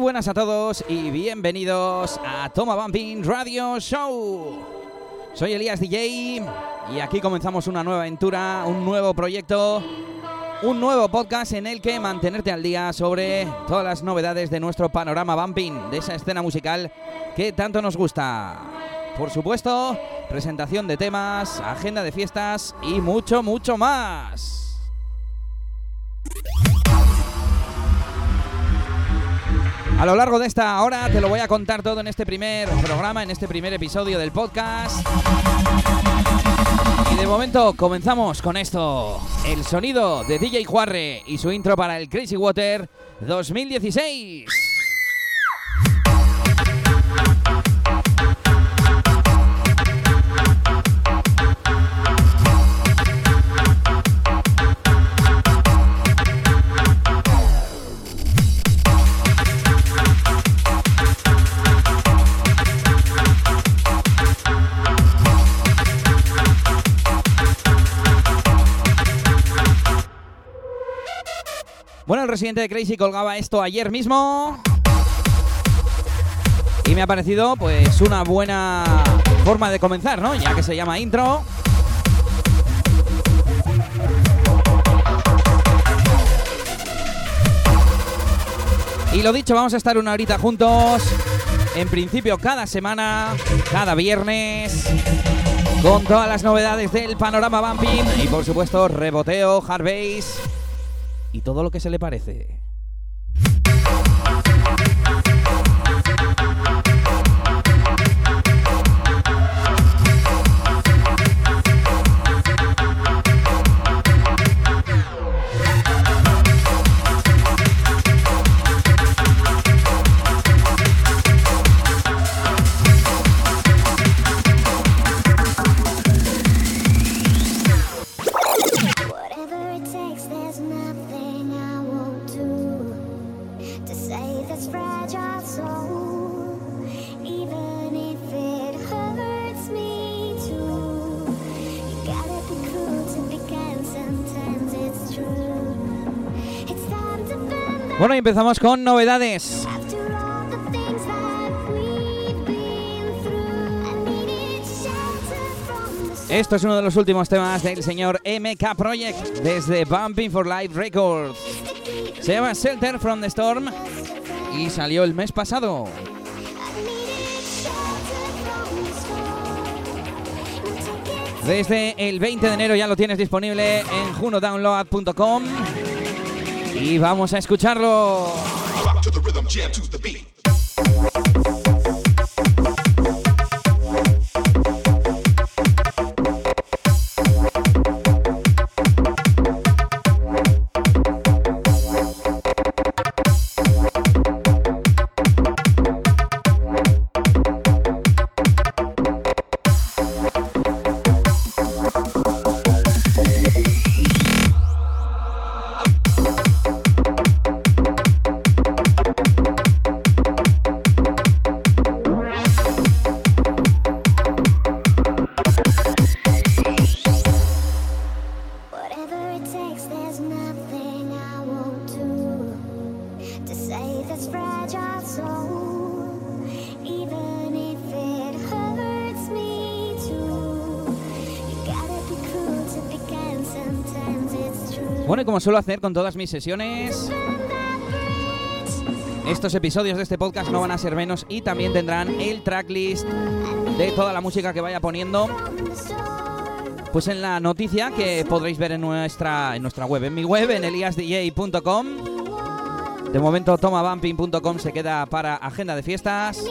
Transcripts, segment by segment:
Buenas a todos y bienvenidos a Toma Bumping Radio Show. Soy Elías DJ y aquí comenzamos una nueva aventura, un nuevo proyecto, un nuevo podcast en el que mantenerte al día sobre todas las novedades de nuestro panorama bumping, de esa escena musical que tanto nos gusta. Por supuesto, presentación de temas, agenda de fiestas y mucho, mucho más. A lo largo de esta hora te lo voy a contar todo en este primer programa, en este primer episodio del podcast. Y de momento comenzamos con esto. El sonido de DJ Juarre y su intro para el Crazy Water 2016. Bueno, el residente de Crazy colgaba esto ayer mismo. Y me ha parecido pues una buena forma de comenzar, ¿no? Ya que se llama intro. Y lo dicho, vamos a estar una horita juntos. En principio cada semana, cada viernes. Con todas las novedades del panorama bumping. Y por supuesto, reboteo, hard bass y todo lo que se le parece. Bueno, y empezamos con novedades. Esto es uno de los últimos temas del señor MK Project desde Bumping for Life Records. Se llama Shelter from the Storm y salió el mes pasado. Desde el 20 de enero ya lo tienes disponible en junodownload.com. Y vamos a escucharlo. Suelo hacer con todas mis sesiones, estos episodios de este podcast no van a ser menos y también tendrán el tracklist de toda la música que vaya poniendo. Pues en la noticia que podréis ver en nuestra, en nuestra web, en mi web, en eliasdj.com. De momento, tomabumping.com se queda para agenda de fiestas.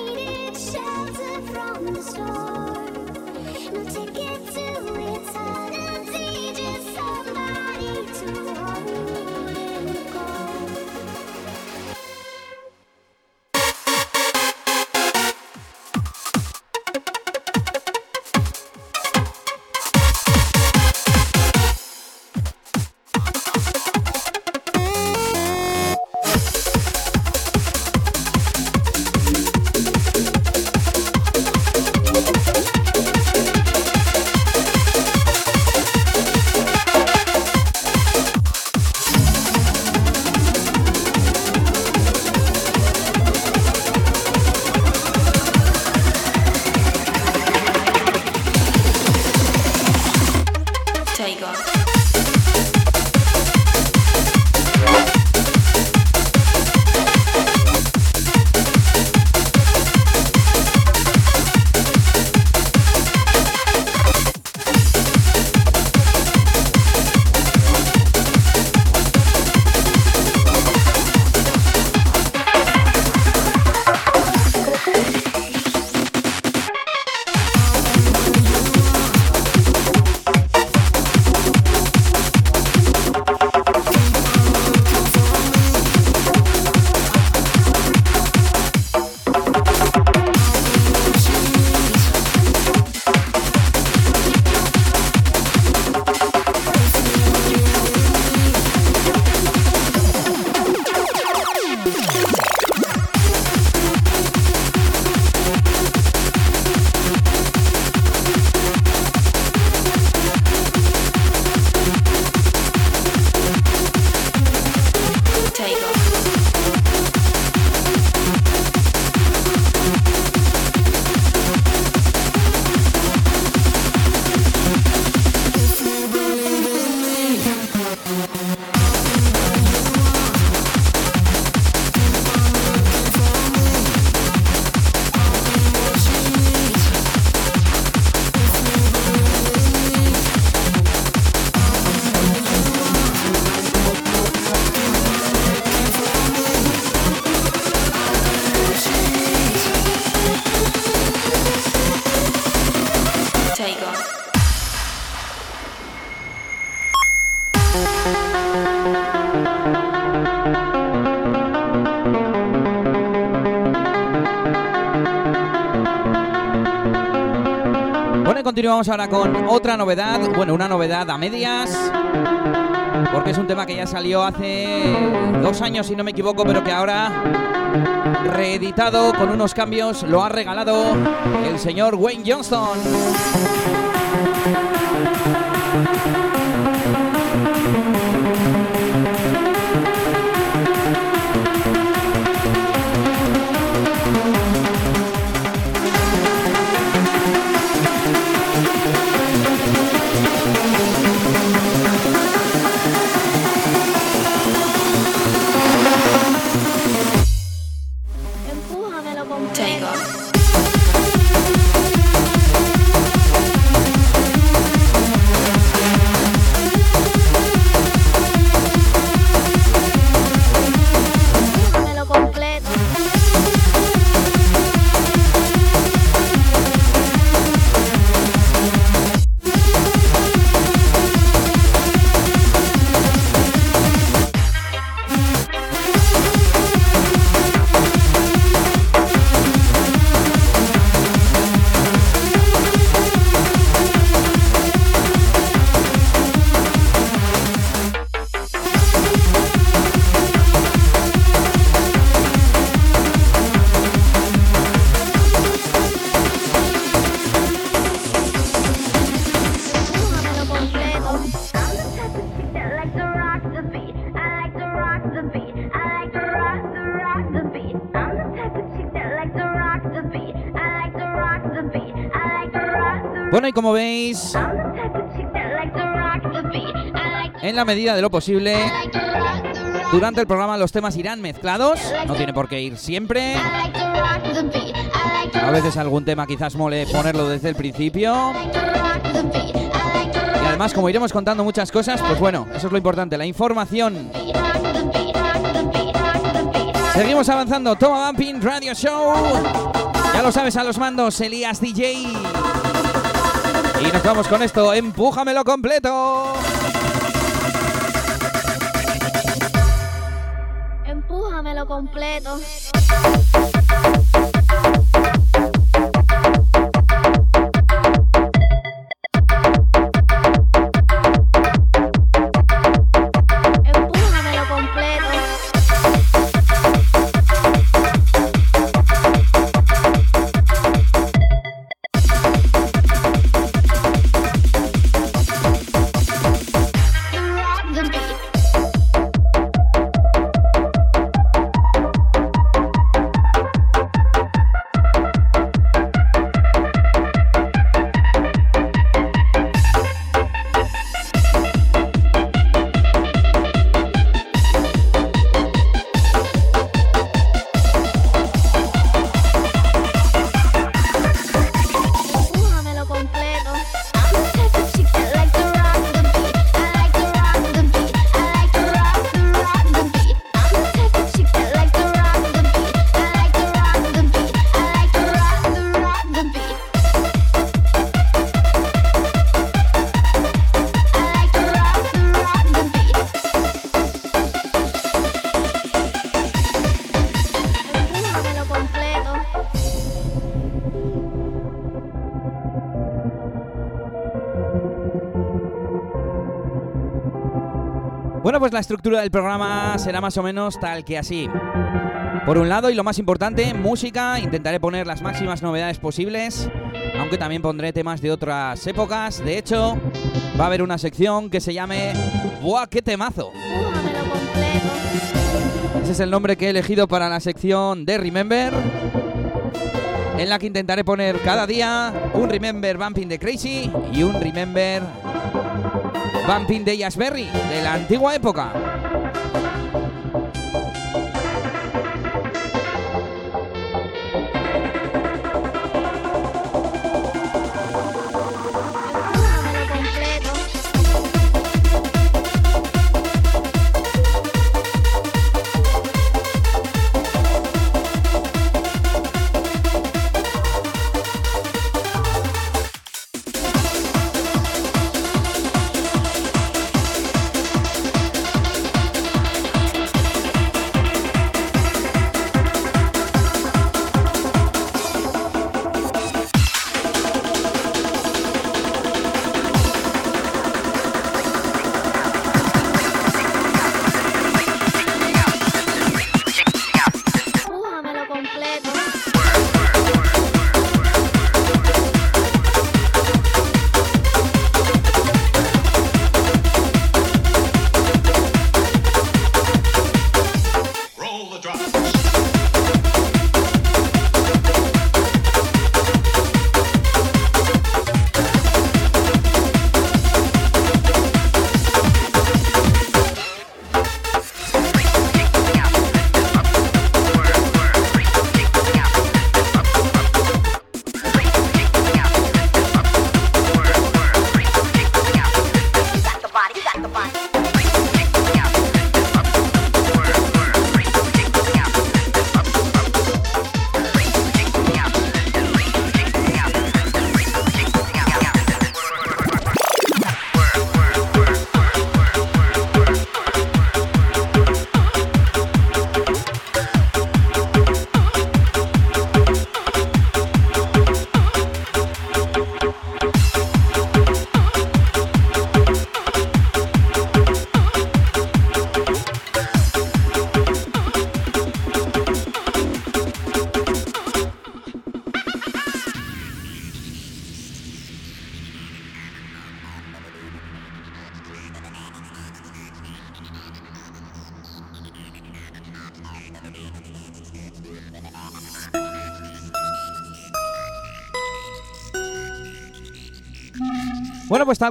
Continuamos ahora con otra novedad, bueno, una novedad a medias, porque es un tema que ya salió hace dos años, si no me equivoco, pero que ahora, reeditado con unos cambios, lo ha regalado el señor Wayne Johnston. En la medida de lo posible, durante el programa los temas irán mezclados, no tiene por qué ir siempre. A veces algún tema quizás mole ponerlo desde el principio. Y además, como iremos contando muchas cosas, pues bueno, eso es lo importante, la información. Seguimos avanzando, Toma Bumping Radio Show. Ya lo sabes a los mandos, Elías DJ. Y nos vamos con esto, empújamelo completo. Completo. La estructura del programa será más o menos tal que así. Por un lado, y lo más importante, música. Intentaré poner las máximas novedades posibles, aunque también pondré temas de otras épocas. De hecho, va a haber una sección que se llame ¡Buah, qué temazo! Ese es el nombre que he elegido para la sección de Remember, en la que intentaré poner cada día un Remember Bumping de Crazy y un Remember Bumping de Berry de la antigua época.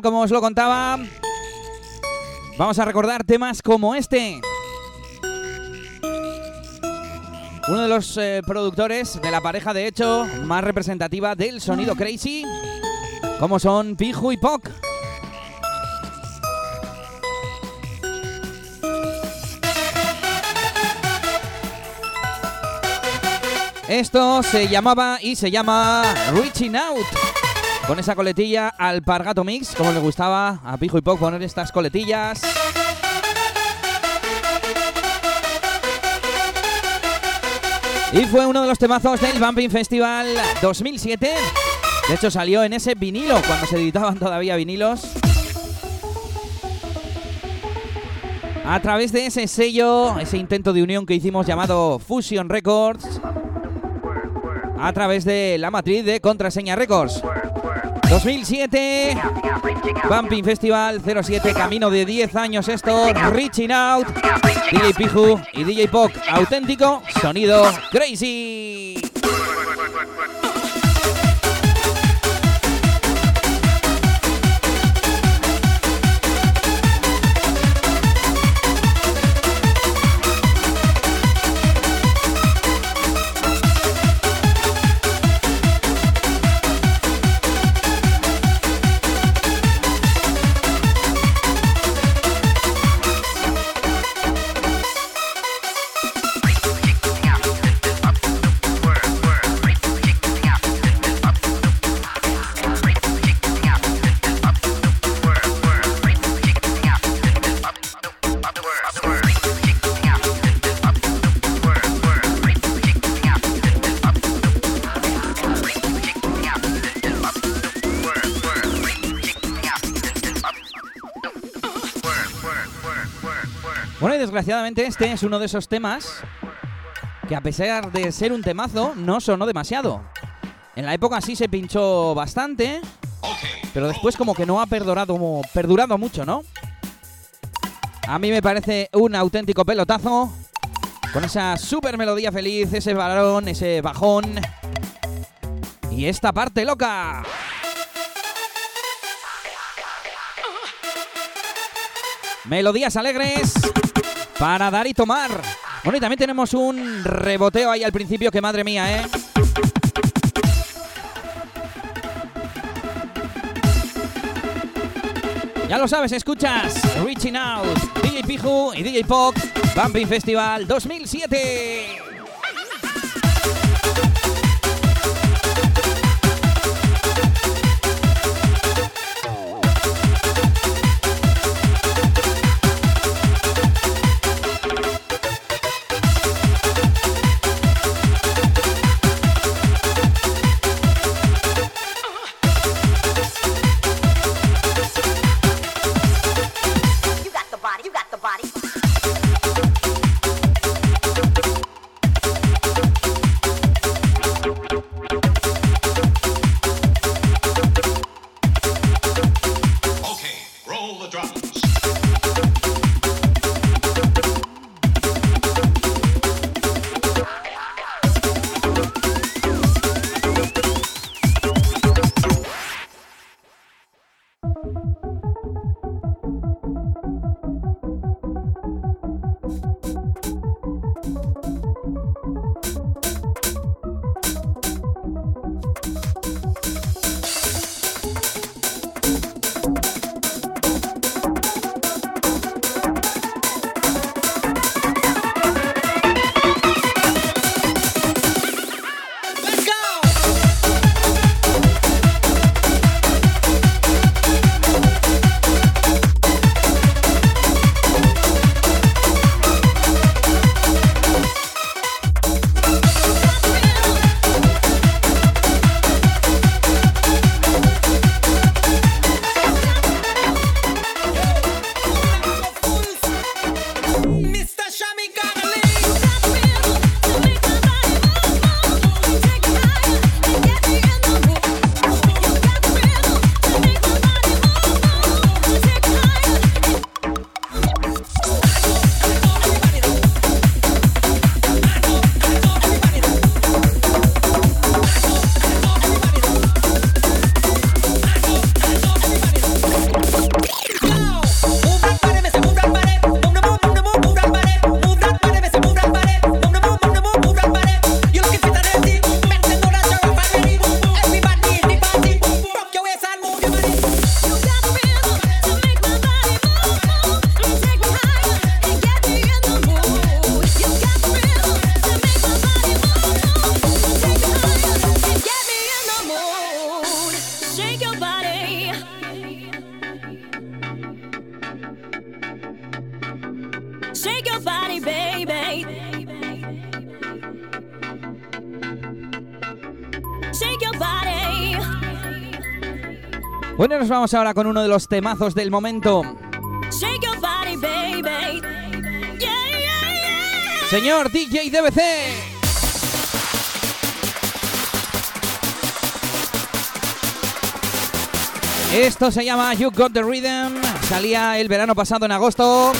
Como os lo contaba, vamos a recordar temas como este. Uno de los eh, productores de la pareja, de hecho, más representativa del sonido crazy, como son Piju y Poc. Esto se llamaba y se llama Reaching Out. Con esa coletilla Alpargato Mix, como le gustaba a Pijo y Poc poner estas coletillas. Y fue uno de los temazos del Bumping Festival 2007. De hecho salió en ese vinilo, cuando se editaban todavía vinilos. A través de ese sello, ese intento de unión que hicimos llamado Fusion Records. A través de la matriz de Contraseña Records. 2007, Bumping Festival 07, camino de 10 años esto, Reaching Out, DJ Piju y DJ Poc, auténtico sonido crazy. Desgraciadamente este es uno de esos temas que a pesar de ser un temazo, no sonó demasiado. En la época sí se pinchó bastante, pero después como que no ha perdurado, perdurado mucho, ¿no? A mí me parece un auténtico pelotazo, con esa super melodía feliz, ese balón, ese bajón y esta parte loca. Melodías alegres para dar y tomar. Bueno, y también tenemos un reboteo ahí al principio que madre mía, ¿eh? Ya lo sabes, escuchas Reaching Out, DJ Piju y DJ Pop, Bumping Festival 2007. Vamos ahora con uno de los temazos del momento. Shake your body, baby. Yeah, yeah, yeah. Señor DJ DBC. Esto se llama You Got the Rhythm. Salía el verano pasado en agosto.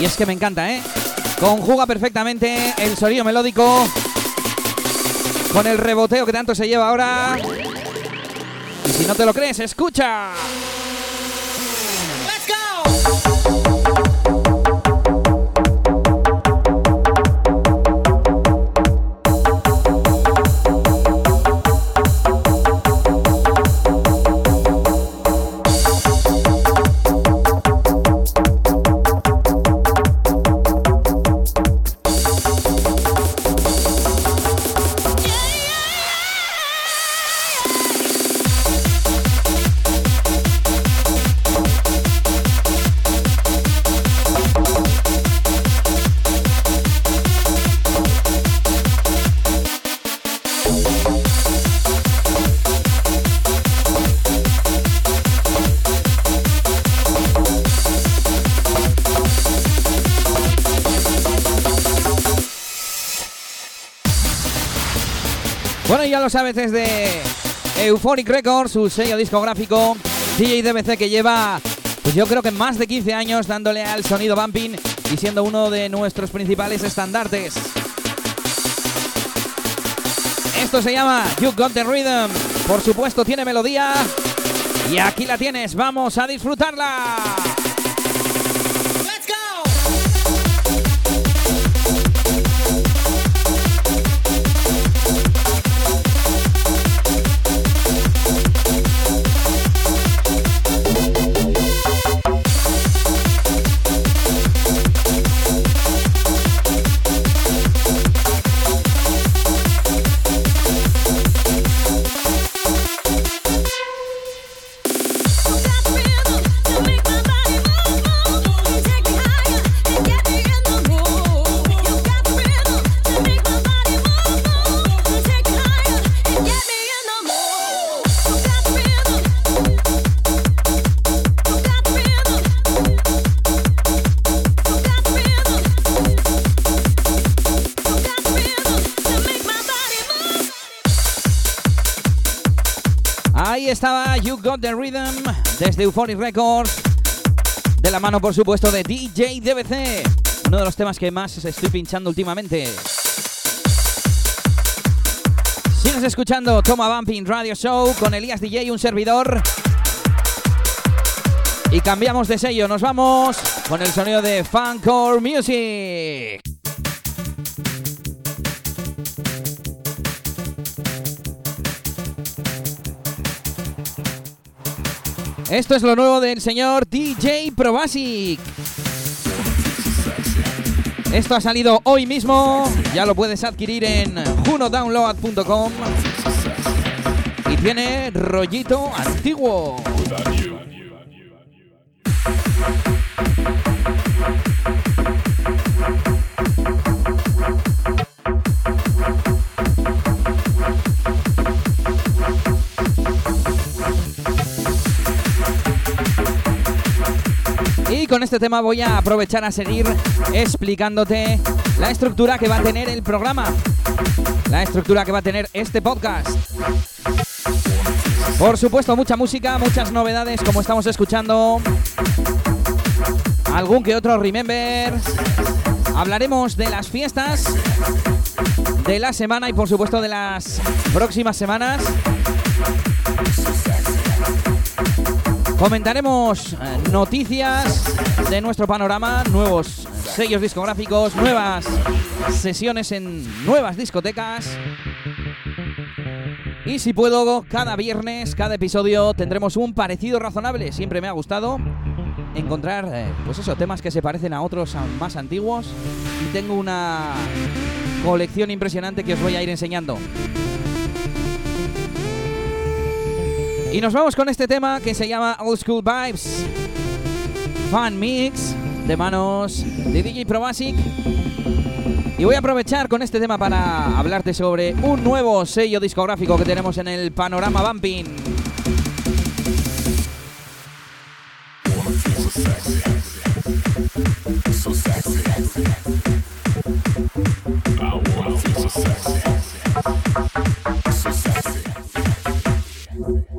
Y es que me encanta, ¿eh? Conjuga perfectamente el sonido melódico con el reboteo que tanto se lleva ahora. Si no te lo crees, escucha. Bueno, ya sabes desde Euphoric Records, su sello discográfico, DJ DBC que lleva, pues yo creo que más de 15 años dándole al sonido bumping y siendo uno de nuestros principales estandartes. Esto se llama You Got the Rhythm. Por supuesto, tiene melodía. Y aquí la tienes, vamos a disfrutarla. Estaba You Got the Rhythm desde Euphoric Records. De la mano, por supuesto, de DJ DBC. Uno de los temas que más estoy pinchando últimamente. Sigues escuchando Toma Bumping Radio Show con Elías DJ, un servidor. Y cambiamos de sello, nos vamos con el sonido de Funcore Music. Esto es lo nuevo del señor DJ Probasic. Esto ha salido hoy mismo, ya lo puedes adquirir en junodownload.com y tiene rollito antiguo. Con este tema voy a aprovechar a seguir explicándote la estructura que va a tener el programa, la estructura que va a tener este podcast. Por supuesto, mucha música, muchas novedades como estamos escuchando. Algún que otro remember. Hablaremos de las fiestas de la semana y por supuesto de las próximas semanas. Comentaremos eh, noticias de nuestro panorama, nuevos sellos discográficos, nuevas sesiones en nuevas discotecas. Y si puedo, cada viernes, cada episodio tendremos un parecido razonable. Siempre me ha gustado encontrar, eh, pues eso, temas que se parecen a otros más antiguos. Y tengo una colección impresionante que os voy a ir enseñando. Y nos vamos con este tema que se llama Old School Vibes. Fan Mix de manos de DJ Pro Basic. Y voy a aprovechar con este tema para hablarte sobre un nuevo sello discográfico que tenemos en el panorama Bumping.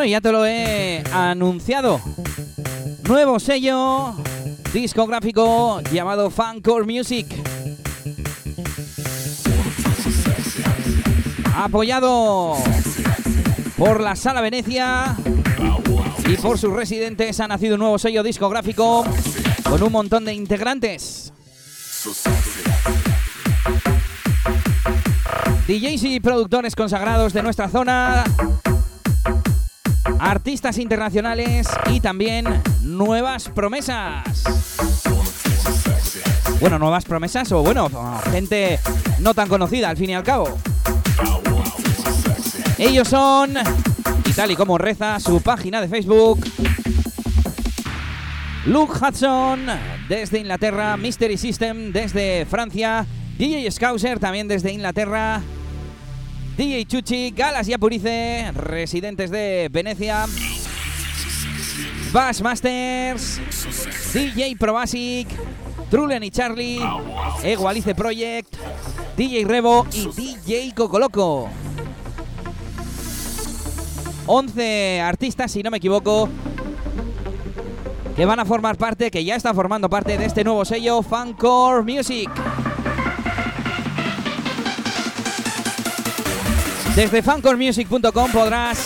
Bueno, ya te lo he anunciado. Nuevo sello discográfico llamado Fancore Music. Apoyado por la Sala Venecia y por sus residentes ha nacido un nuevo sello discográfico con un montón de integrantes. DJs y productores consagrados de nuestra zona, artistas internacionales y también nuevas promesas. Bueno, nuevas promesas o bueno, gente no tan conocida al fin y al cabo. Ellos son, y tal y como reza su página de Facebook, Luke Hudson desde Inglaterra, Mystery System desde Francia, DJ Scouser también desde Inglaterra, DJ Chuchi, Galas y Apurice, residentes de Venecia, Bass Masters, DJ Probasic, Trulen y Charlie, Egualice Project, DJ Revo y DJ Cocoloco. 11 artistas, si no me equivoco, que van a formar parte, que ya están formando parte de este nuevo sello Fancore Music. Desde fancoremusic.com podrás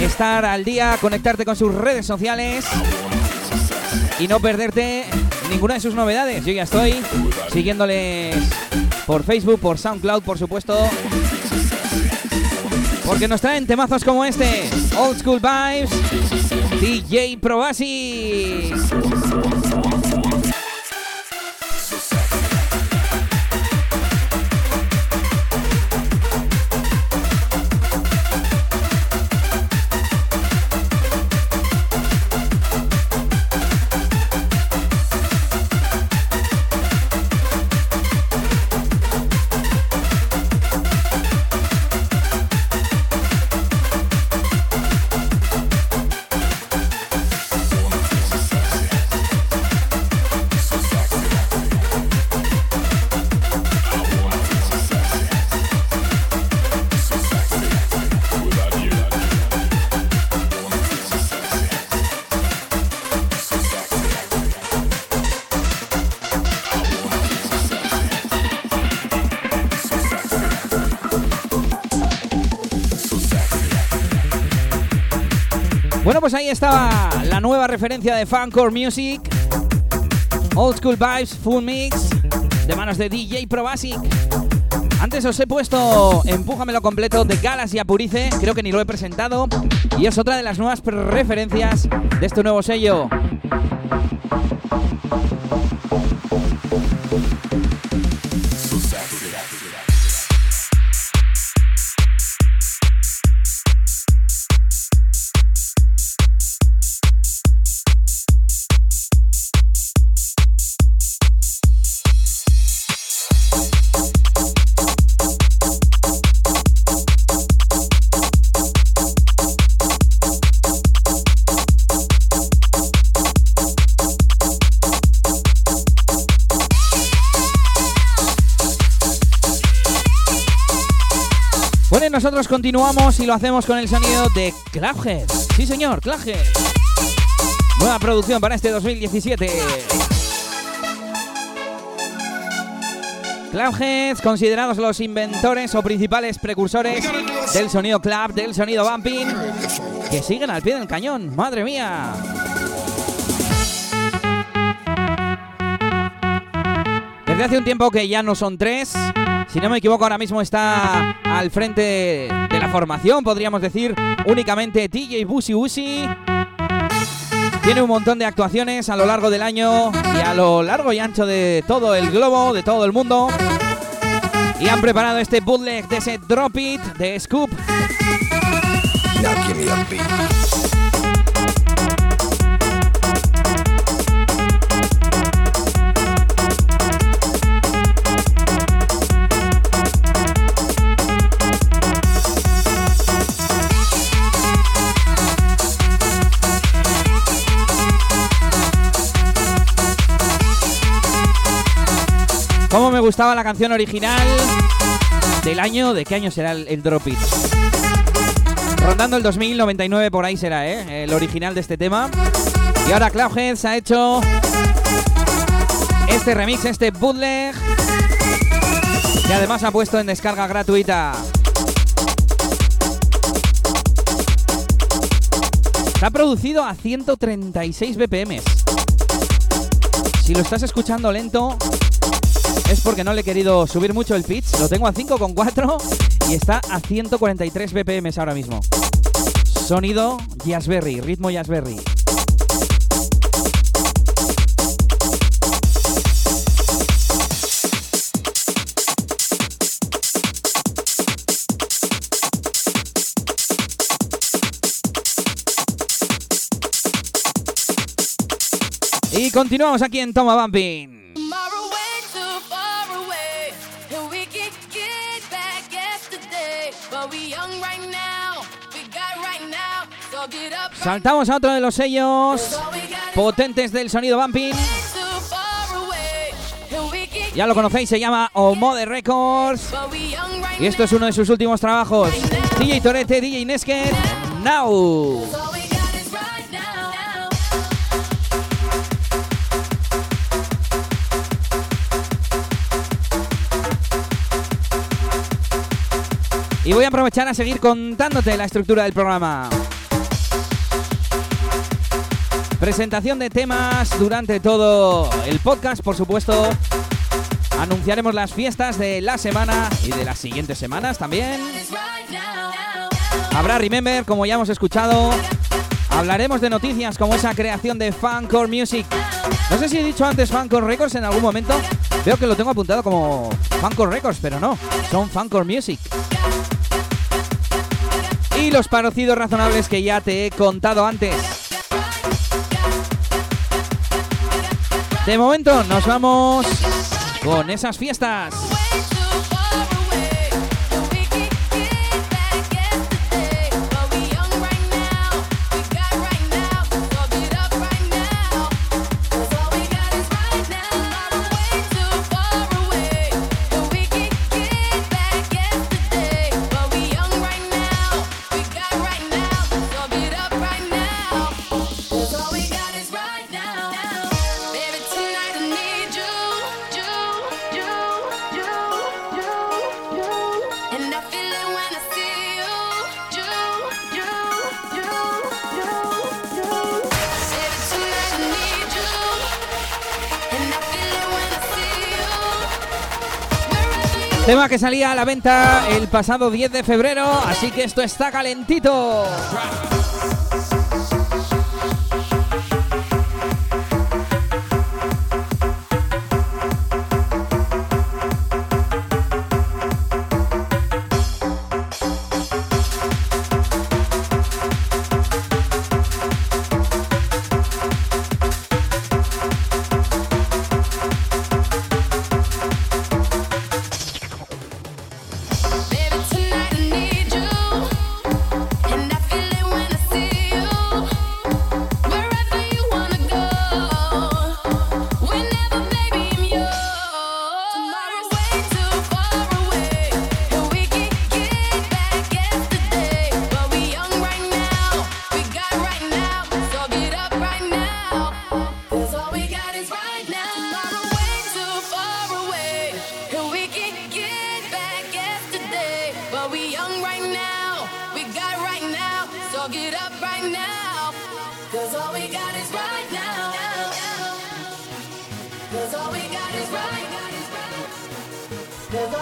estar al día, conectarte con sus redes sociales y no perderte ninguna de sus novedades. Yo ya estoy siguiéndoles por Facebook, por SoundCloud, por supuesto. Porque nos traen temazos como este, Old School Vibes, DJ Probasis. Ahí estaba la nueva referencia de Fancore Music. Old School Vibes Full Mix de manos de DJ Probasic. Antes os he puesto Empújamelo completo de Galas y Apurice, creo que ni lo he presentado, y es otra de las nuevas referencias de este nuevo sello. Nosotros continuamos y lo hacemos con el sonido de Claphead. Sí, señor, Claphead. Nueva producción para este 2017. Cloudheads, considerados los inventores o principales precursores del sonido club, del sonido bumping, que siguen al pie del cañón. ¡Madre mía! Desde hace un tiempo que ya no son tres. Si no me equivoco, ahora mismo está al frente de la formación, podríamos decir, únicamente DJ Busi Busi. Tiene un montón de actuaciones a lo largo del año y a lo largo y ancho de todo el globo, de todo el mundo. Y han preparado este bootleg de ese Drop It de Scoop. Gustaba la canción original del año. ¿De qué año será el, Drop It? Rondando el 2099 por ahí será, ¿eh? El original de este tema. Y ahora Cloudheads ha hecho este remix, este bootleg. Y además ha puesto en descarga gratuita. Está producido a 136 BPM. Si lo estás escuchando lento, es porque no le he querido subir mucho el pitch. Lo tengo a 5,4 y está a 143 BPM ahora mismo. Sonido Jazzberry, ritmo Jazzberry. Y continuamos aquí en Toma Bumping. Saltamos a otro de los sellos potentes del sonido bumping. Ya lo conocéis, se llama Omode Records. Y esto es uno de sus últimos trabajos. DJ Torete, DJ Nesket, now. Y voy a aprovechar a seguir contándote la estructura del programa. Presentación de temas durante todo el podcast, por supuesto. Anunciaremos las fiestas de la semana y de las siguientes semanas también. Habrá Remember, como ya hemos escuchado. Hablaremos de noticias como esa creación de Funcore Music. No sé si he dicho antes Funcore Records en algún momento. Veo que lo tengo apuntado como Funcore Records, pero no. Son Funcore Music. Y los parecidos razonables que ya te he contado antes. De momento nos vamos con esas fiestas. Que salía a la venta el pasado 10 de febrero, así que esto está calentito.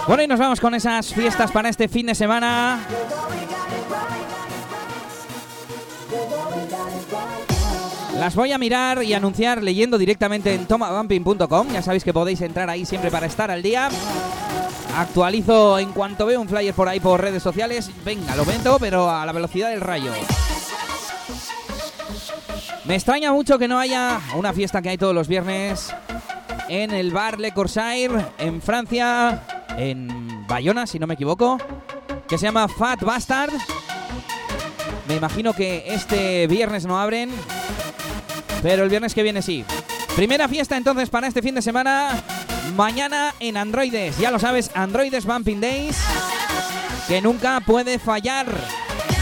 Bueno, y nos vamos con esas fiestas para este fin de semana. Las voy a mirar y anunciar leyendo directamente en tomabumping.com. Ya sabéis que podéis entrar ahí siempre para estar al día. Actualizo en cuanto veo un flyer por ahí por redes sociales. Venga, lo vendo, pero a la velocidad del rayo. Me extraña mucho que no haya una fiesta que hay todos los viernes en el bar Le Corsair en Francia, en Bayona, si no me equivoco, que se llama Fat Bastard. Me imagino que este viernes no abren, pero el viernes que viene sí. Primera fiesta entonces para este fin de semana. Mañana en Androides. Ya lo sabes, Androides Bumping Days. Que nunca puede fallar.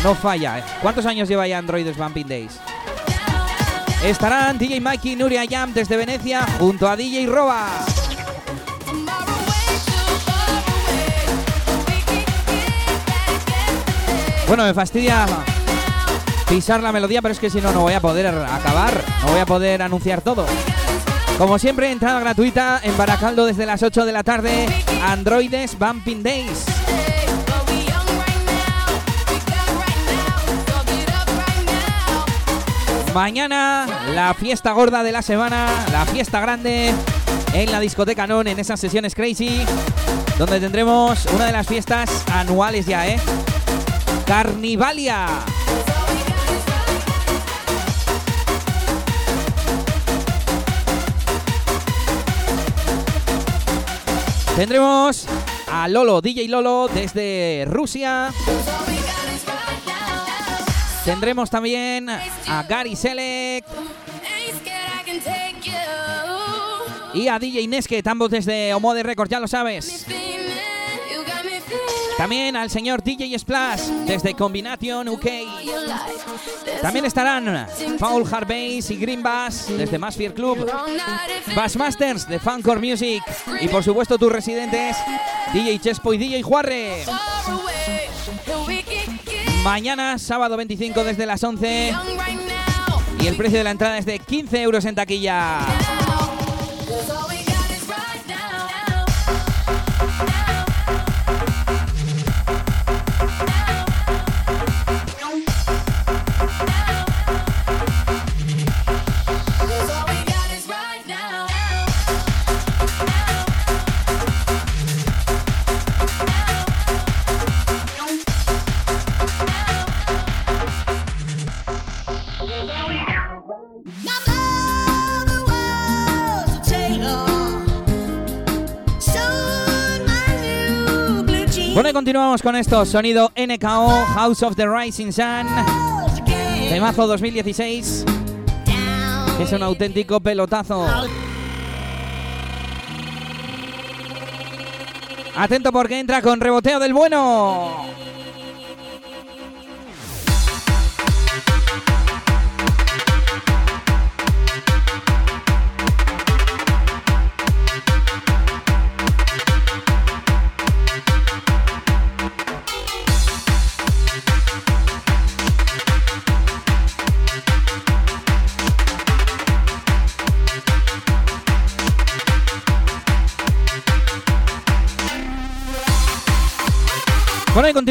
No falla. ¿eh? ¿Cuántos años lleva ya Androides Bumping Days? Estarán DJ Mikey Nuria Jam desde Venecia junto a DJ Roba. Bueno, me fastidia pisar la melodía, pero es que si no, no voy a poder acabar. No voy a poder anunciar todo. Como siempre, entrada gratuita en Baracaldo desde las 8 de la tarde. Androides Bumping Days. Mañana, la fiesta gorda de la semana, la fiesta grande en la discoteca Non, en esas sesiones crazy, donde tendremos una de las fiestas anuales ya, ¿eh? Carnivalia. Tendremos a Lolo, DJ Lolo desde Rusia. Tendremos también a Gary Select y a DJ Nesket, ambos desde Omode Records, ya lo sabes. También al señor DJ Splash desde Combination UK. También estarán Paul Harbase y Green Bass desde Masfield Club. Bassmasters de Funcore Music. Y por supuesto tus residentes, DJ Chespo y DJ Juarre. Mañana, sábado 25 desde las 11. young right now. Y el precio de la entrada es de 15 euros en taquilla. Continuamos con esto. Sonido NKO, House of the Rising Sun. again. Temazo 2016, Down que es un auténtico pelotazo. Atento porque entra con reboteo del bueno.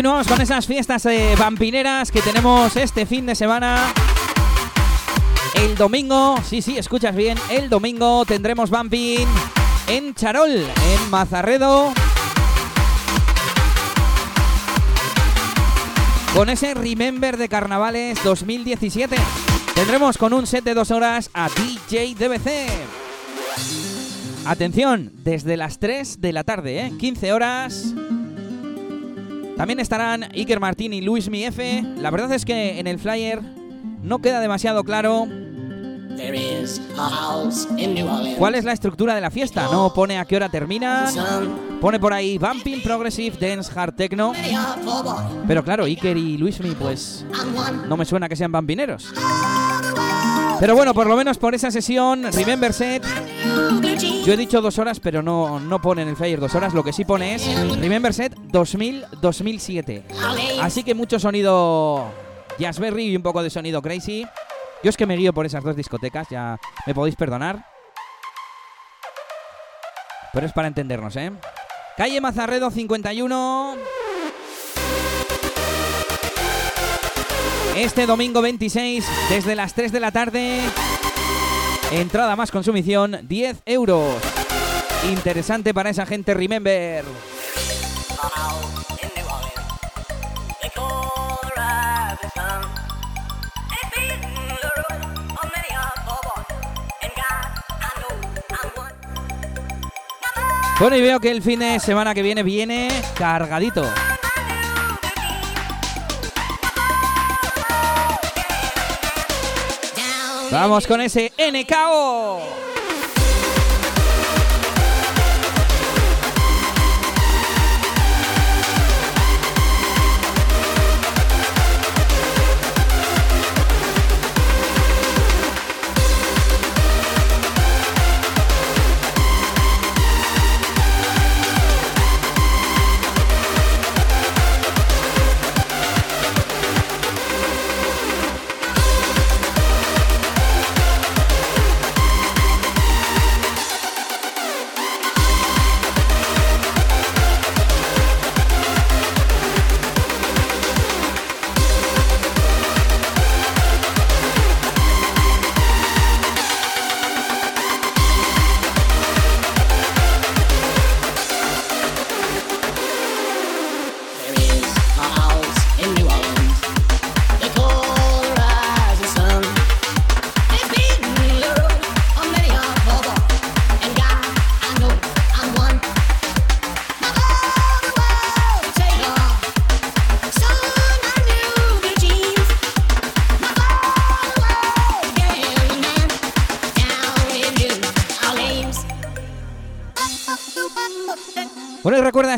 Continuamos con esas fiestas eh, vampineras que tenemos este fin de semana. El domingo, sí, sí, escuchas bien, el domingo tendremos Vamping en Charol, en Mazarredo. Con ese Remember de Carnavales 2017. Tendremos con un set de dos horas a DJ DBC. Atención, desde las 3 de la tarde, ¿eh? 15 horas. También estarán Iker Martín y Luis Mi F. La verdad es que en el flyer no queda demasiado claro cuál es la estructura de la fiesta. No pone a qué hora termina. Pone por ahí Bumping, Progressive, Dance, Hard Techno. Pero claro, Iker y Luismi, pues no me suena que sean vampineros. Pero bueno, por lo menos por esa sesión, Remember Set. Yo he dicho dos horas, pero no, no pone en el flyer dos horas. Lo que sí pone es Remember Set 2000-2007. Holly. Así que mucho sonido Jazzberry y un poco de sonido crazy. Yo es que me guío por esas dos discotecas, ya me podéis perdonar. Pero es para entendernos, ¿eh? Calle Mazarredo 51. Este domingo 26, desde las 3 de la tarde. Entrada más consumición, 10 euros. Interesante para esa gente, remember. Bueno, y veo que el fin de semana que viene viene cargadito. Vamos con ese NKO.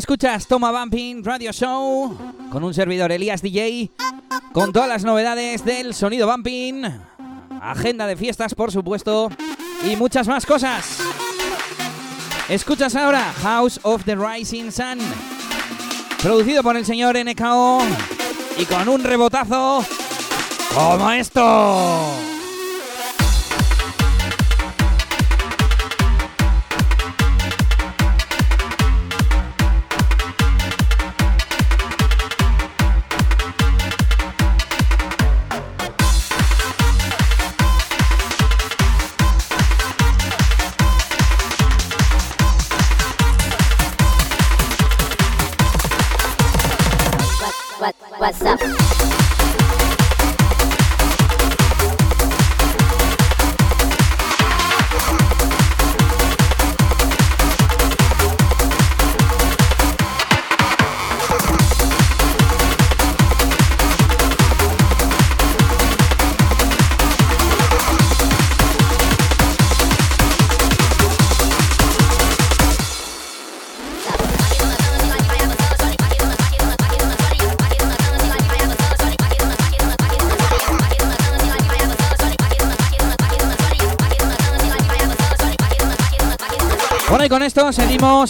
Escuchas Toma Bumping Radio Show con un servidor Elías DJ, con todas las novedades del sonido Bumping, agenda de fiestas, por supuesto, y muchas más cosas. Escuchas ahora House of the Rising Sun, producido por el señor NKO y con un rebotazo como esto.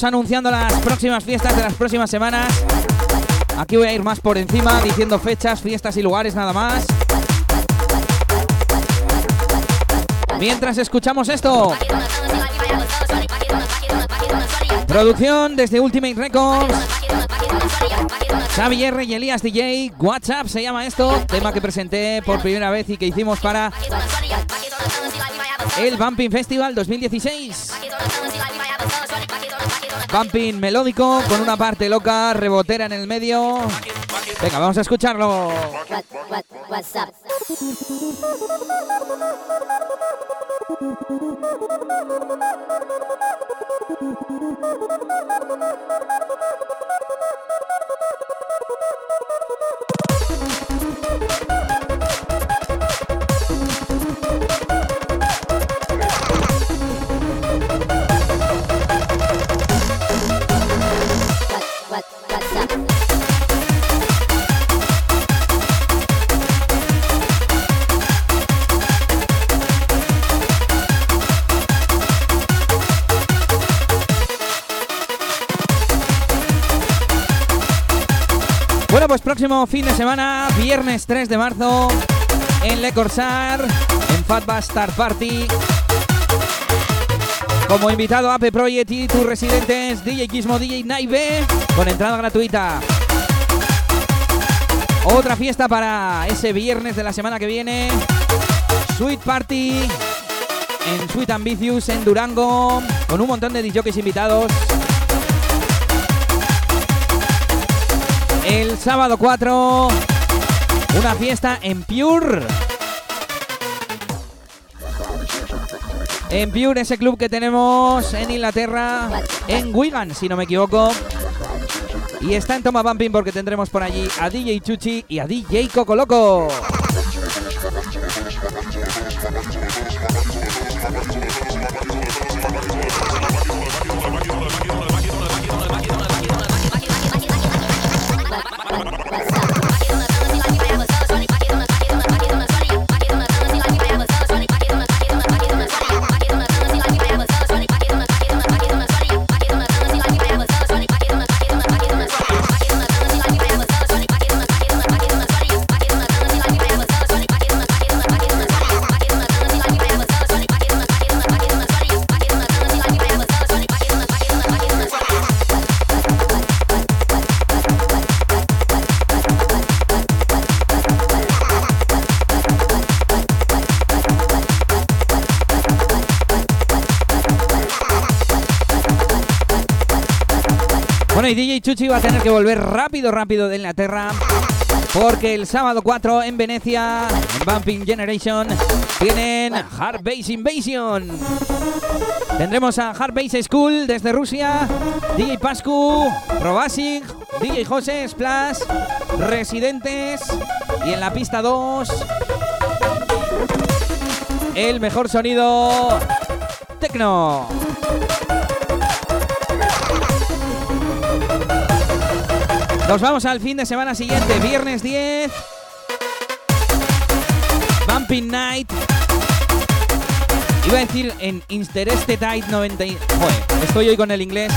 Anunciando las próximas fiestas de las próximas semanas. Aquí voy a ir más por encima, diciendo fechas, fiestas y lugares nada más. Mientras escuchamos esto, producción desde Ultimate Records, Xavi R y Elías DJ, WhatsApp se llama esto, tema que presenté por primera vez y que hicimos para el Bumping Festival 2016. Bumping melódico con una parte loca, rebotera en el medio. Venga, vamos a escucharlo. What, what, what's up? Pues próximo fin de semana, viernes 3 de marzo, en Le Corsar, en Fat Bastard Party. Como invitado Ape Project y tus residentes DJ Gizmo, DJ Naive, con entrada gratuita. Otra fiesta para ese viernes de la semana que viene. Sweet Party en Sweet Ambitious en Durango, con un montón de DJs invitados. El sábado 4, una fiesta en Pure. En Pure, ese club que tenemos en Inglaterra, en Wigan, si no me equivoco. Y está en Toma Bumping porque tendremos por allí a DJ Chuchi y a DJ Coco Loco. Chuchi va a tener que volver rápido, rápido de Inglaterra. Porque el sábado 4 en Venecia, en Bumping Generation, tienen Hard Bass Invasion. Tendremos a Hard Bass School desde Rusia, DJ Pascu, Robasic, DJ José, Splash, Residentes y en la pista 2 el mejor sonido Tecno. Nos vamos al fin de semana siguiente, viernes 10. Bumping Night. Iba a decir en Interstate 90. y- Joder, estoy hoy con el inglés.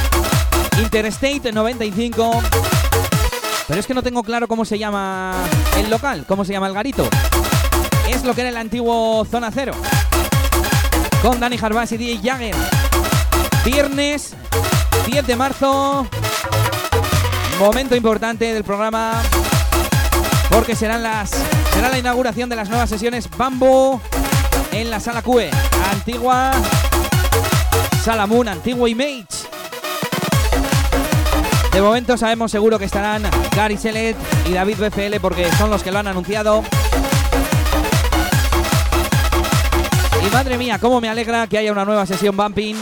Interstate 95. Pero es que no tengo claro cómo se llama el local, cómo se llama el garito. Es lo que era el antiguo Zona Cero. Con Dani Jarbas y DJ Jagger. Viernes 10 de marzo. Momento importante del programa porque serán las será la inauguración de las nuevas sesiones Bamboo en la sala QE, antigua Sala Moon, antigua Image. De momento sabemos seguro que estarán Gary Selet y David BFL porque son los que lo han anunciado. Y madre mía, cómo me alegra que haya una nueva sesión Bumping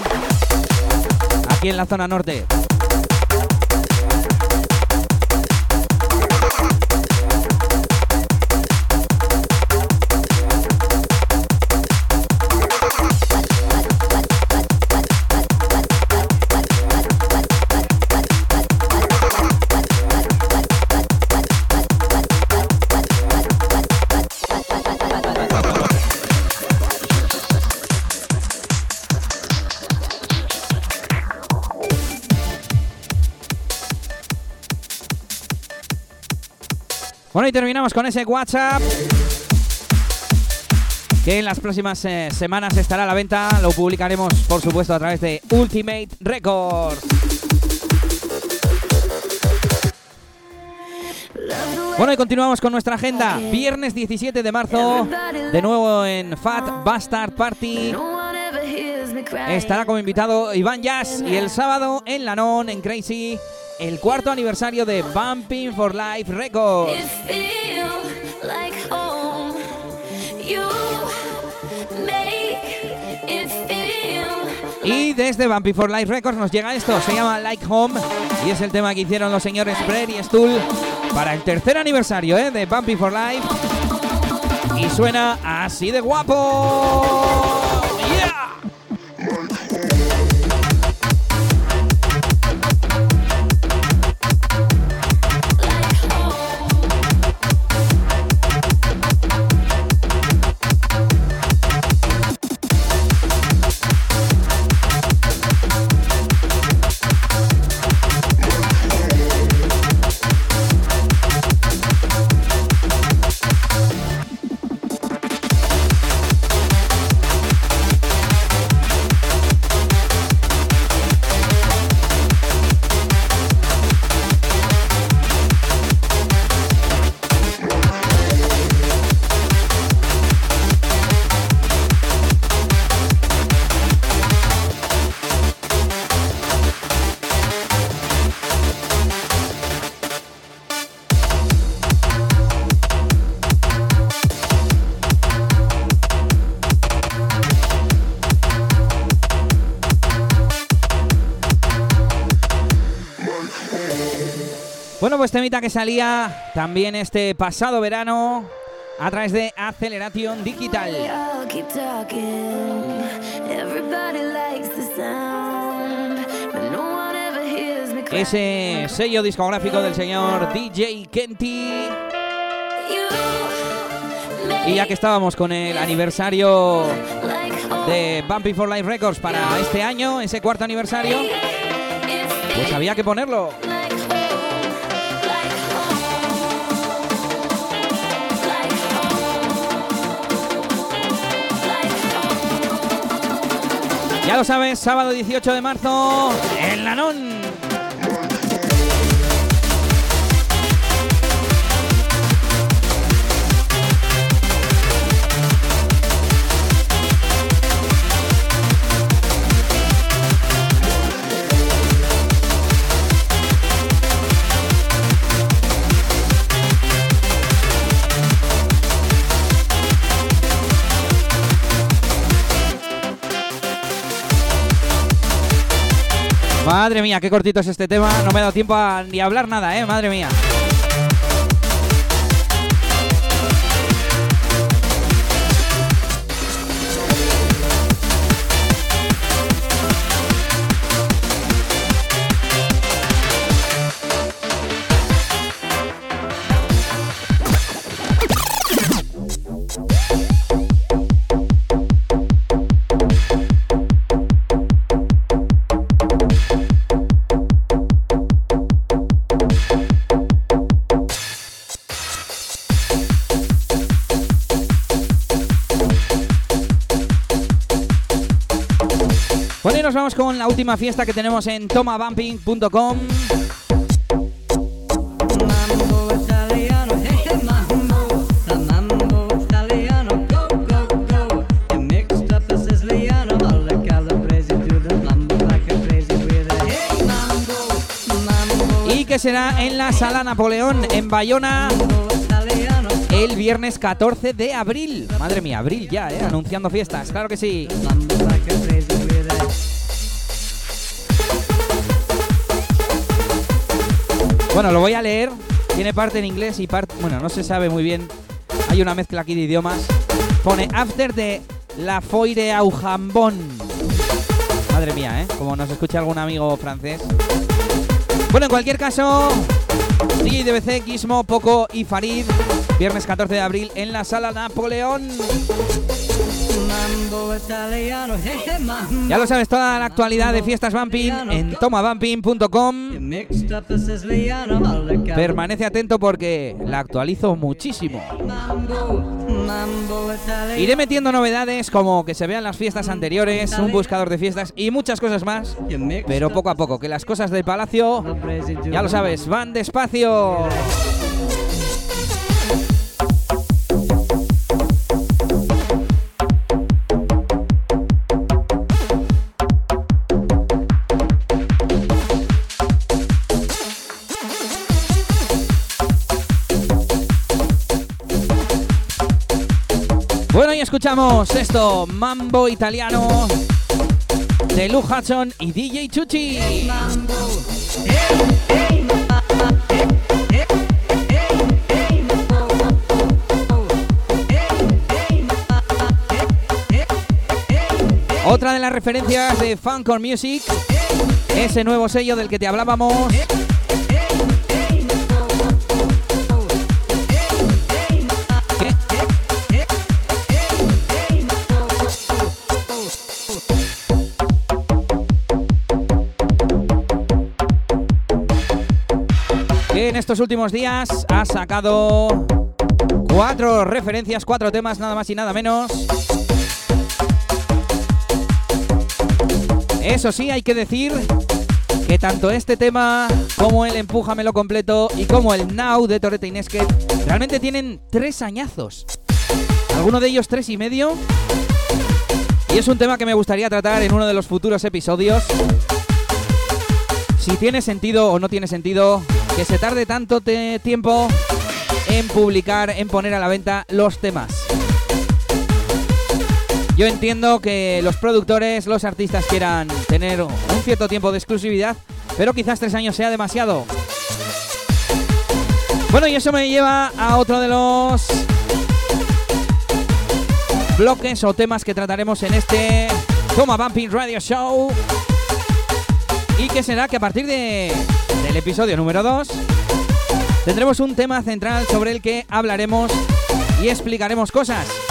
aquí en la zona norte. Y terminamos con ese WhatsApp. Que en las próximas eh, semanas estará a la venta. Lo publicaremos, por supuesto, a través de Ultimate Records. Bueno, y continuamos con nuestra agenda. Viernes 17 de marzo, de nuevo en Fat Bastard Party. Estará como invitado Iván Jazz y el sábado en Lanón, en Crazy, el cuarto aniversario de Bumping for Life Records. Y desde Bumping for Life Records nos llega esto, se llama Like Home y es el tema que hicieron los señores Fred y Stuhl para el tercer aniversario ¿eh? de Bumping for Life. Y suena así de guapo. Pues temita que salía también este pasado verano a través de Aceleración Digital. Ese sello discográfico del señor DJ Kenty. Y ya que estábamos con el aniversario de Bumpy for Life Records para este año, ese cuarto aniversario, pues había que ponerlo. Ya lo sabes, sábado 18 de marzo en Lanón. Madre mía, qué cortito es este tema. No me ha dado tiempo a ni hablar nada, eh. Madre mía. Con la última fiesta que tenemos en tomabumping.com. Y que será en la Sala Napoleón, en Bayona, el viernes 14 de abril. Madre mía, abril ya, ¿eh? Anunciando fiestas, claro que sí. Bueno, lo voy a leer. Tiene parte en inglés y parte... Bueno, no se sabe muy bien. Hay una mezcla aquí de idiomas. Pone After de La Foire au Jambon. Madre mía, ¿eh? Como nos escucha algún amigo francés. Bueno, en cualquier caso, DJ DBC, Gizmo, Poco y Farid. Viernes 14 de abril en la Sala Napoleón. Ya lo sabes, toda la actualidad de fiestas Bumping en tomabumping.com. Permanece atento porque la actualizo muchísimo. Iré metiendo novedades como que se vean las fiestas anteriores, un buscador de fiestas y muchas cosas más. Pero poco a poco, que las cosas del palacio, ya lo sabes, van despacio. Escuchamos esto, Mambo Italiano de Lou Hudson y DJ Chuchi. Otra de las referencias de Funcore Music, ese nuevo sello del que te hablábamos. En estos últimos días ha sacado cuatro referencias, cuatro temas, nada más y nada menos. Eso sí, hay que decir que tanto este tema como el Empújamelo completo y como el Now de Torreta Inesket realmente tienen tres añazos. Alguno de ellos tres y medio. Y es un tema que me gustaría tratar en uno de los futuros episodios. Si tiene sentido o no tiene sentido que se tarde tanto tiempo en publicar, en poner a la venta los temas. Yo entiendo que los productores, los artistas quieran tener un cierto tiempo de exclusividad, pero quizás tres años sea demasiado. Bueno, y eso me lleva a otro de los bloques o temas que trataremos en este Toma Bumping Radio Show. Y que será que a partir de, del episodio número 2 tendremos un tema central sobre el que hablaremos y explicaremos cosas.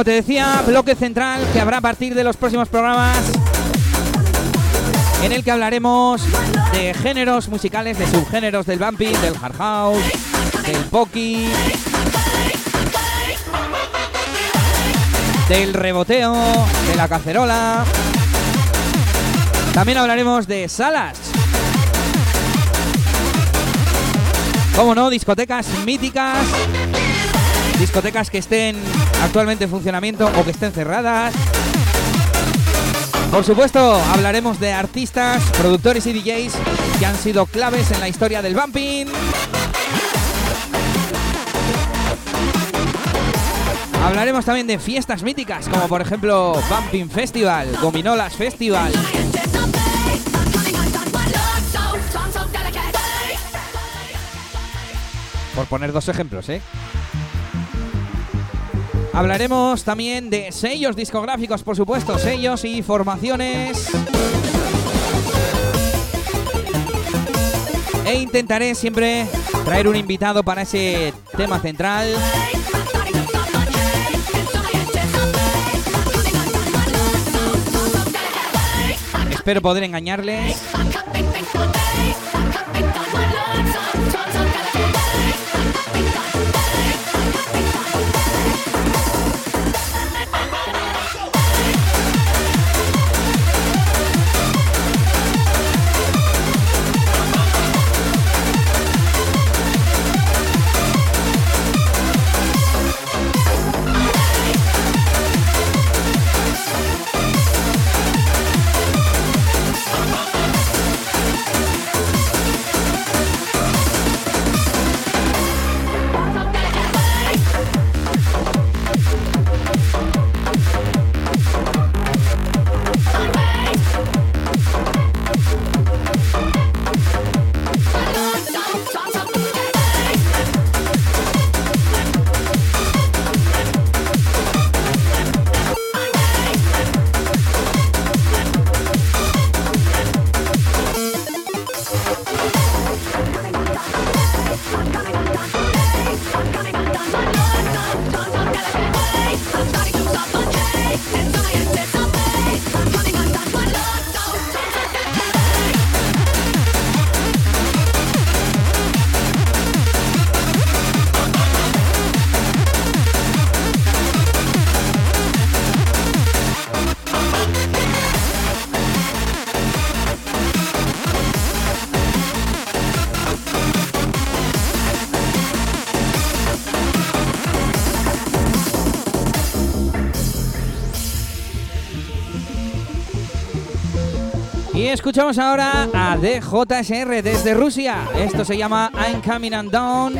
Como te decía, bloque central que habrá a partir de los próximos programas en el que hablaremos de géneros musicales, de subgéneros del bumping, del hard house, del poki, del reboteo, de la cacerola. También hablaremos de salas. Como no, discotecas míticas discotecas que estén actualmente en funcionamiento o que estén cerradas. Por supuesto, hablaremos de artistas, productores y DJs que han sido claves en la historia del bumping. Hablaremos también de fiestas míticas, como por ejemplo Bumping Festival, Gominolas Festival. Por poner dos ejemplos, ¿eh? Hablaremos también de sellos discográficos, por supuesto, sellos y formaciones. E intentaré siempre traer un invitado para ese tema central. Espero poder engañarles. Y escuchamos ahora a DJSR desde Rusia. Esto se llama I'm Coming and Down.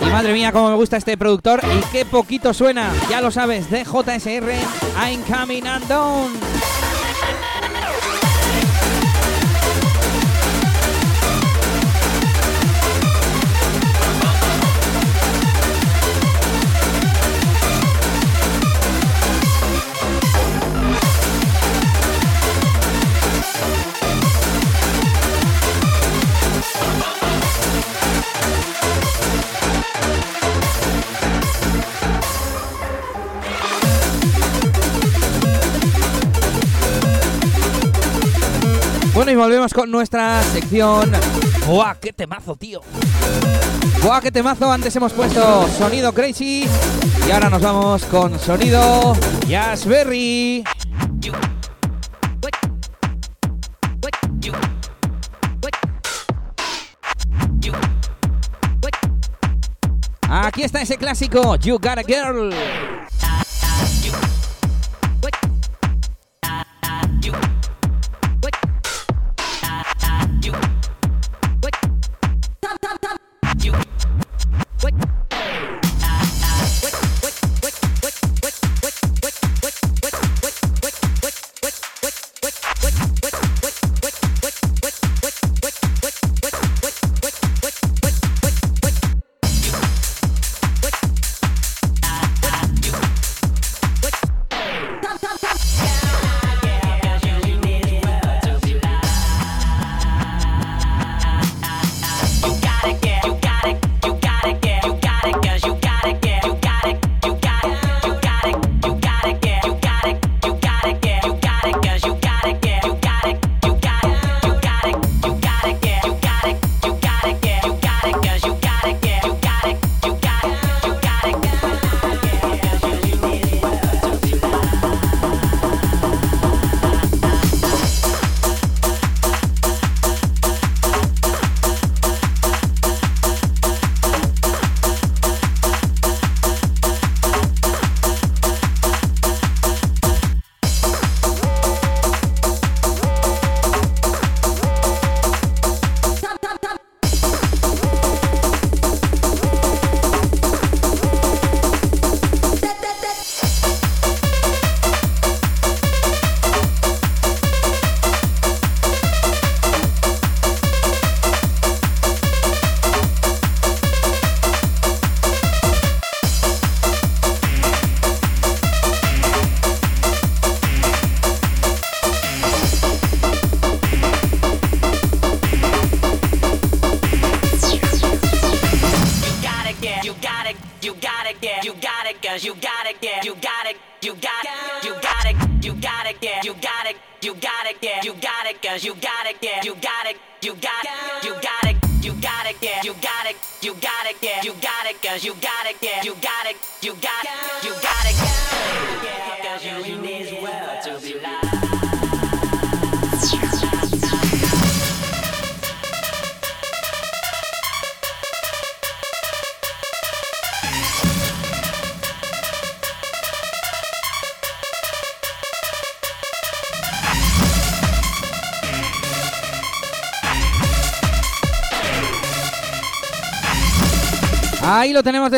Y madre mía, cómo me gusta este productor y qué poquito suena. Ya lo sabes, DJSR, I'm Coming and Down. Volvemos con nuestra sección. ¡Buah, qué temazo, tío! ¡Buah, qué temazo! Antes hemos puesto sonido crazy y ahora nos vamos con sonido Jazzberry. Aquí está ese clásico, You Got a Girl.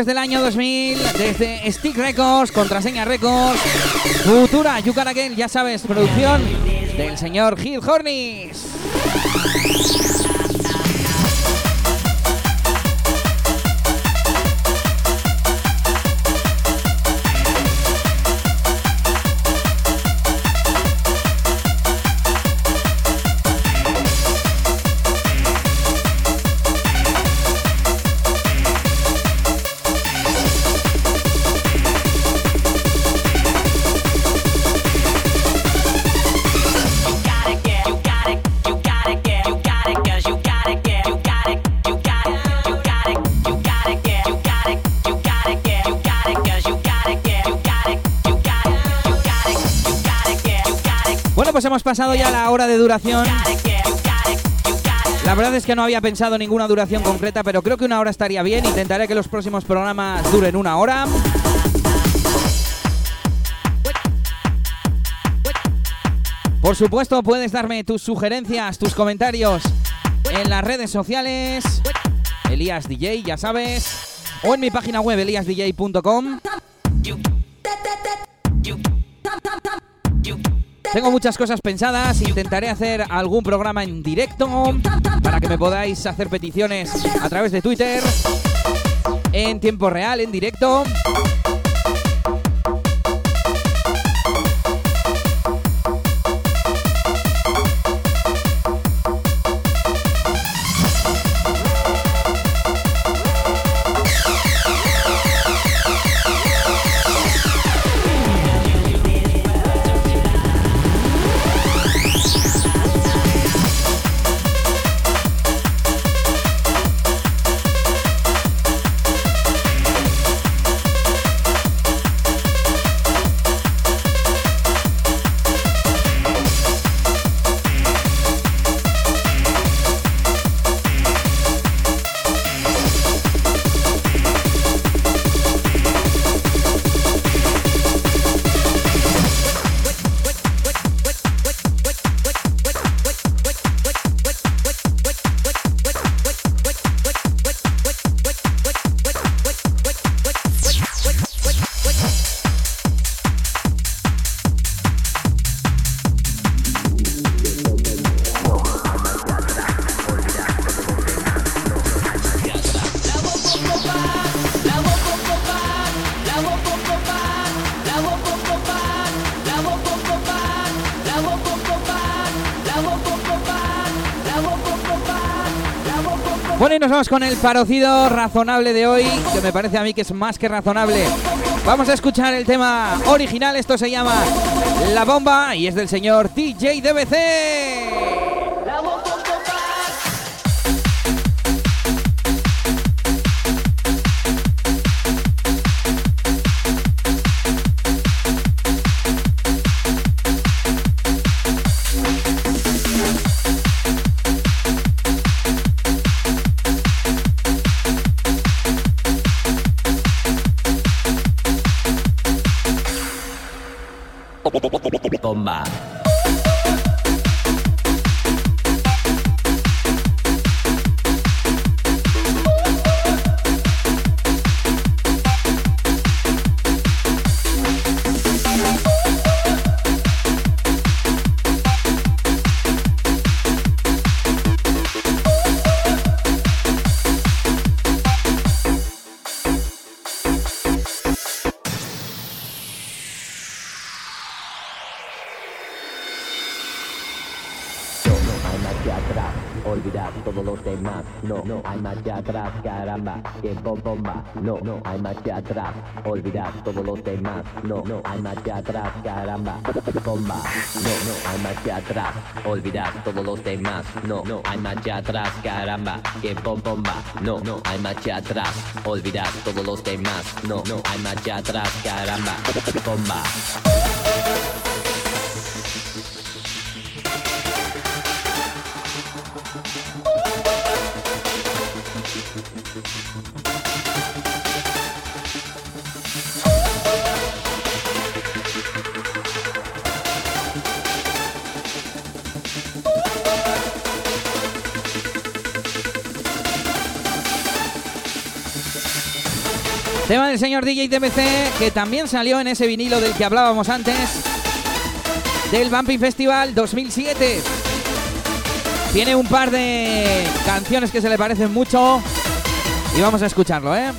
Desde el año 2000, desde Stick Records, Contraseña Records, Futura, Yucaraquel, ya sabes, producción del señor Gil Hornis. Pasado ya la hora de duración. La verdad es que no había pensado ninguna duración concreta, pero creo que una hora estaría bien. Intentaré que los próximos programas duren una hora. Por supuesto, puedes darme tus sugerencias, tus comentarios en las redes sociales. Elías DJ, ya sabes. O en mi página web, eliasdj.com. Tengo muchas cosas pensadas, intentaré hacer algún programa en directo para que me podáis hacer peticiones a través de Twitter en tiempo real, en directo. Vamos con el parocido razonable de hoy, que me parece a mí que es más que razonable. Vamos a escuchar el tema original, esto se llama La Bomba y es del señor DJ DBC. Bomba. Tiempo bomba. No, no hay marcha atrás, olvidar todos los demás. No, no hay marcha atrás, caramba, bomba. No, no hay marcha atrás, olvidar todos los demás. No, no hay marcha atrás, caramba, tiempo bomba. No, no hay marcha atrás, olvidar todos los demás. No, no hay marcha atrás, caramba, bomba. Tema del señor DJ DBC, que también salió en ese vinilo del que hablábamos antes, del Bumping Festival 2007. Tiene un par de canciones que se le parecen mucho y vamos a escucharlo, ¿eh?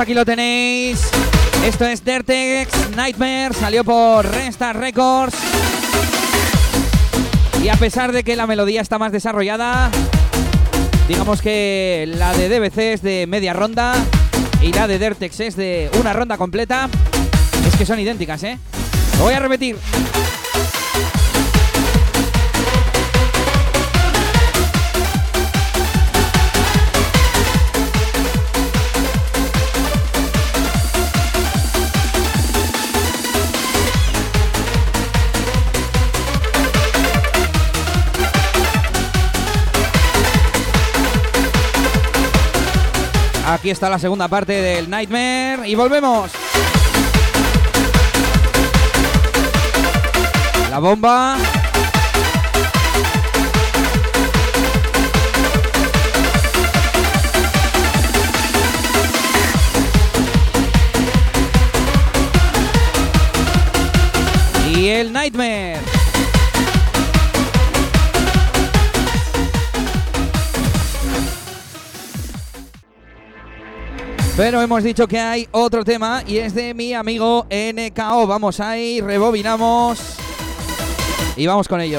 Aquí lo tenéis. Esto es Dirtex Nightmare, salió por Restart Records. Y a pesar de que la melodía está más desarrollada, digamos que la de DBC es de media ronda y la de Dirtex es de una ronda completa. Es que son idénticas, ¿eh? Lo voy a repetir. Aquí está la segunda parte del Nightmare y volvemos. La bomba. Y el Nightmare. Pero hemos dicho que hay otro tema y es de mi amigo NKO. Vamos ahí, rebobinamos. y vamos con ello.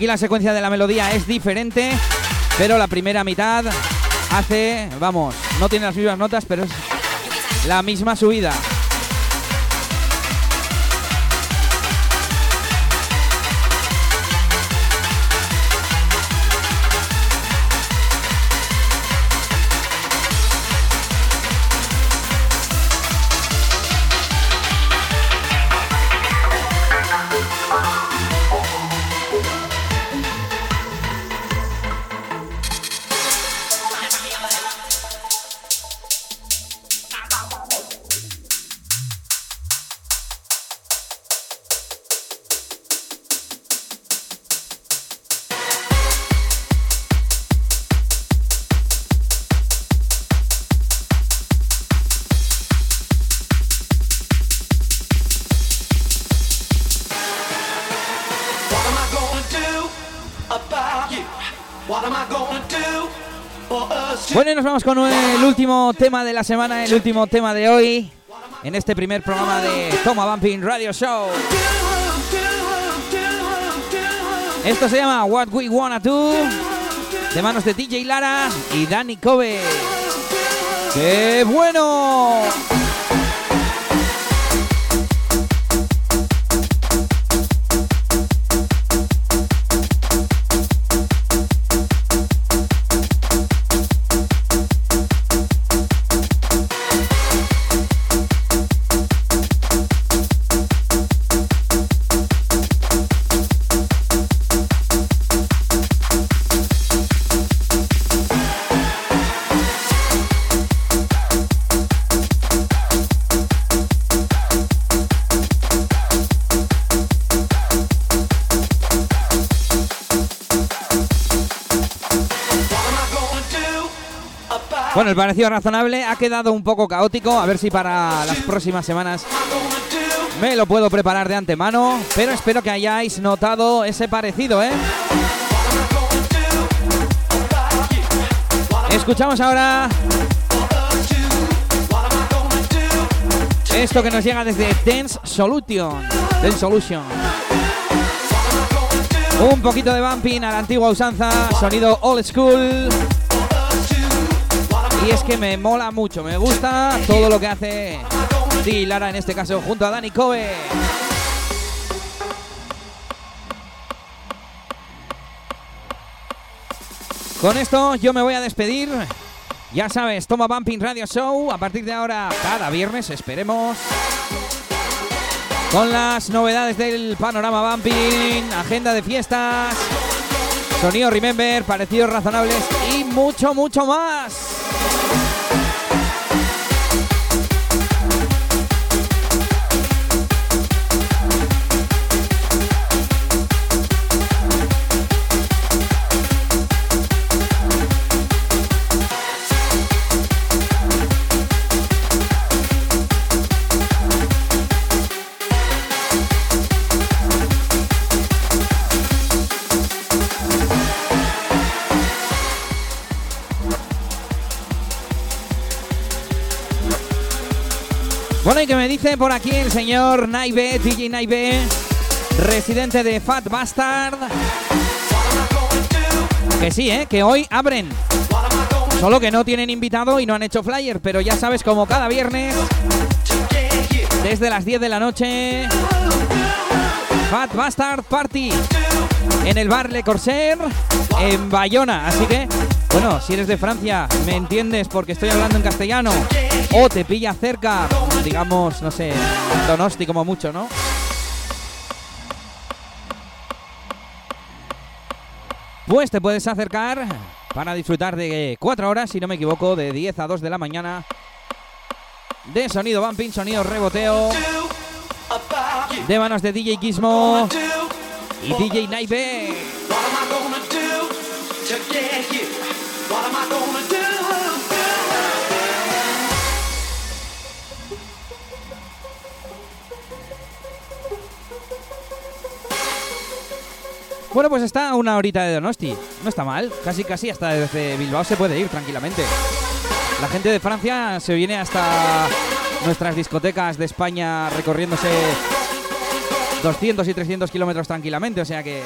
Aquí la secuencia de la melodía es diferente, pero la primera mitad hace, vamos, no tiene las mismas notas, pero es la misma subida. Vamos con el último tema de la semana, el último tema de hoy, en este primer programa de Toma Bumping Radio Show. Esto se llama What We Wanna Do, de manos de DJ Lara y Danny Kobe. ¡Qué bueno! Bueno, el parecido razonable ha quedado un poco caótico. A ver si para las próximas semanas me lo puedo preparar de antemano. Pero espero que hayáis notado ese parecido, ¿eh? Escuchamos ahora esto que nos llega desde Dance Solution. Dance Solution. Un poquito de bumping a la antigua usanza, sonido old school. Y es que me mola mucho, me gusta todo lo que hace Di Lara en este caso junto a Dani Kobe. Con esto yo me voy a despedir. Ya sabes, toma Bumping Radio Show a partir de ahora cada viernes, esperemos. Con las novedades del panorama Bumping, agenda de fiestas, sonido Remember, parecidos razonables y mucho, mucho más. Bueno, y que me dice por aquí el señor Naive, DJ Naive, residente de Fat Bastard. Que sí, ¿eh? Que hoy abren. Solo que no tienen invitado y no han hecho flyer, pero ya sabes, como cada viernes, desde las 10 de la noche, Fat Bastard Party en el bar Le Corsair en Bayona. Así que, bueno, si eres de Francia, me entiendes porque estoy hablando en castellano. o te pilla cerca, digamos, no sé, Donosti como mucho, ¿no? Pues te puedes acercar para disfrutar de 4 horas, si no me equivoco, de 10 a 2 de la mañana, de sonido bumping, sonido reboteo, de manos de DJ Gizmo y DJ Naive. Bueno, pues está a una horita de Donosti. No está mal. Casi, casi hasta desde Bilbao se puede ir tranquilamente. La gente de Francia se viene hasta nuestras discotecas de España recorriéndose 200 y 300 kilómetros tranquilamente. O sea que...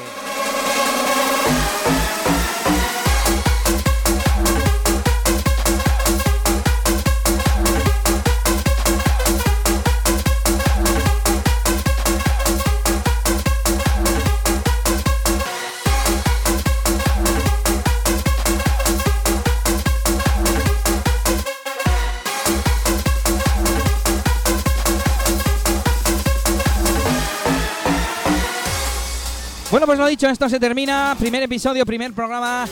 dicho, esto se termina. Primer episodio, primer programa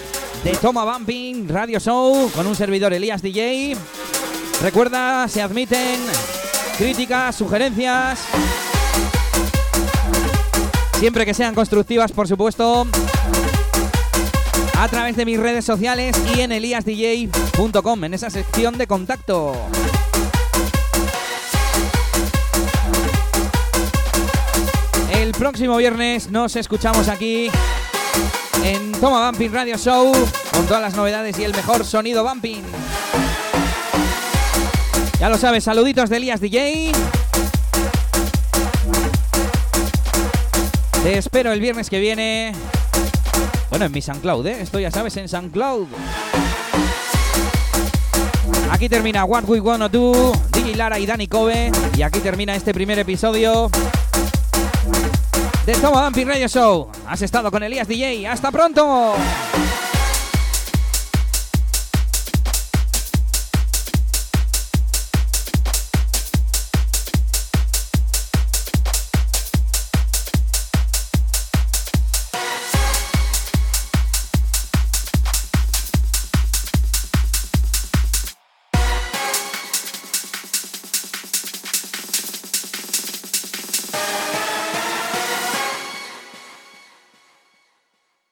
de Toma Bumping Radio Show con un servidor Elías DJ. Recuerda, se admiten críticas, sugerencias. Siempre que sean constructivas, por supuesto. A través de mis redes sociales y en eliasdj.com, en esa sección de contacto. El próximo viernes nos escuchamos aquí en Toma Bumping Radio Show con todas las novedades y el mejor sonido bumping. Ya lo sabes, saluditos de Elías DJ. Te espero el viernes que viene. Bueno, en mi SoundCloud, ¿eh? Esto ya sabes, en SoundCloud. Aquí termina What We Wanna Do, DJ Lara y Dani Kobe. Y aquí termina este primer episodio de Toma Bumping Radio Show. Has estado con Elías DJ. ¡Hasta pronto!